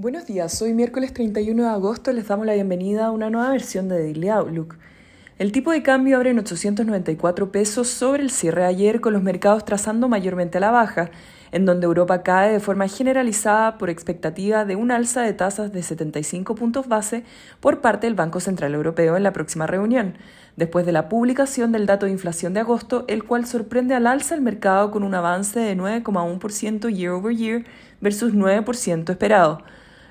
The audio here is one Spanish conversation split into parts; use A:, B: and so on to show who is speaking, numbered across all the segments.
A: Buenos días, hoy miércoles 31 de agosto les damos la bienvenida a una nueva versión de Daily Outlook. El tipo de cambio abre en 894 pesos sobre el cierre ayer con los mercados trazando mayormente a la baja, en donde Europa cae de forma generalizada por expectativa de un alza de tasas de 75 puntos base por parte del Banco Central Europeo en la próxima reunión, después de la publicación del dato de inflación de agosto, el cual sorprende al alza el mercado con un avance de 9,1% year over year versus 9% esperado.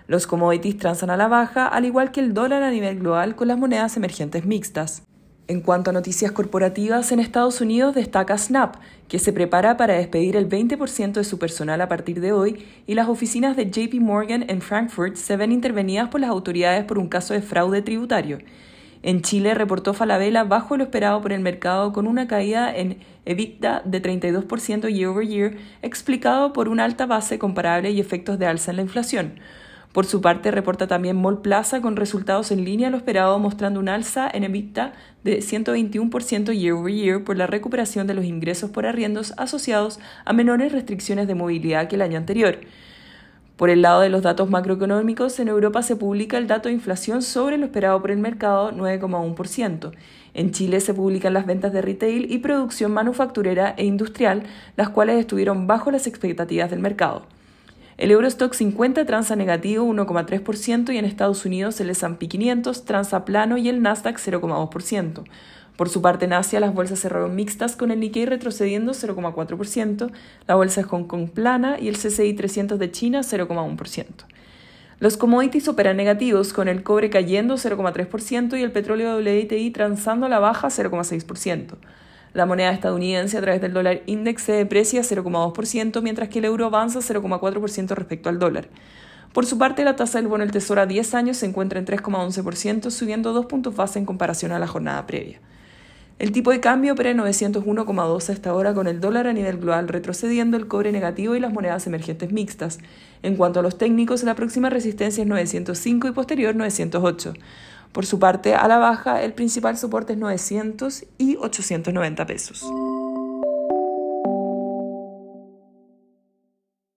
A: Los commodities transan a la baja, al igual que el dólar a nivel global con las monedas emergentes mixtas. En cuanto a noticias corporativas, en Estados Unidos destaca Snap, que se prepara para despedir el 20% de su personal a partir de hoy, y las oficinas de JP Morgan en Frankfurt se ven intervenidas por las autoridades por un caso de fraude tributario. En Chile reportó Falabella bajo lo esperado por el mercado con una caída en EBITDA de 32% year over year, explicado por una alta base comparable y efectos de alza en la inflación. Por su parte, reporta también Mall Plaza con resultados en línea a lo esperado, mostrando un alza en EBITDA de 121% year over year por la recuperación de los ingresos por arriendos asociados a menores restricciones de movilidad que el año anterior. Por el lado de los datos macroeconómicos, en Europa se publica el dato de inflación sobre lo esperado por el mercado, 9,1%. En Chile se publican las ventas de retail y producción manufacturera e industrial, las cuales estuvieron bajo las expectativas del mercado. El Eurostock 50 transa negativo 1,3% y en Estados Unidos el S&P 500 transa plano y el Nasdaq 0,2%. Por su parte, en Asia las bolsas cerraron mixtas con el Nikkei retrocediendo 0,4%, la bolsa de Hong Kong plana y el CCI 300 de China 0,1%. Los commodities operan negativos, con el cobre cayendo 0,3% y el petróleo WTI transando a la baja 0,6%. La moneda estadounidense a través del dólar index se deprecia 0,2%, mientras que el euro avanza 0,4% respecto al dólar. Por su parte, la tasa del bono del Tesoro a 10 años se encuentra en 3,11%, subiendo dos puntos base en comparación a la jornada previa. El tipo de cambio opera en 901,12 hasta ahora con el dólar a nivel global retrocediendo, el cobre negativo y las monedas emergentes mixtas. En cuanto a los técnicos, la próxima resistencia es 905 y posterior 908. Por su parte, a la baja, el principal soporte es 900 y 890 pesos.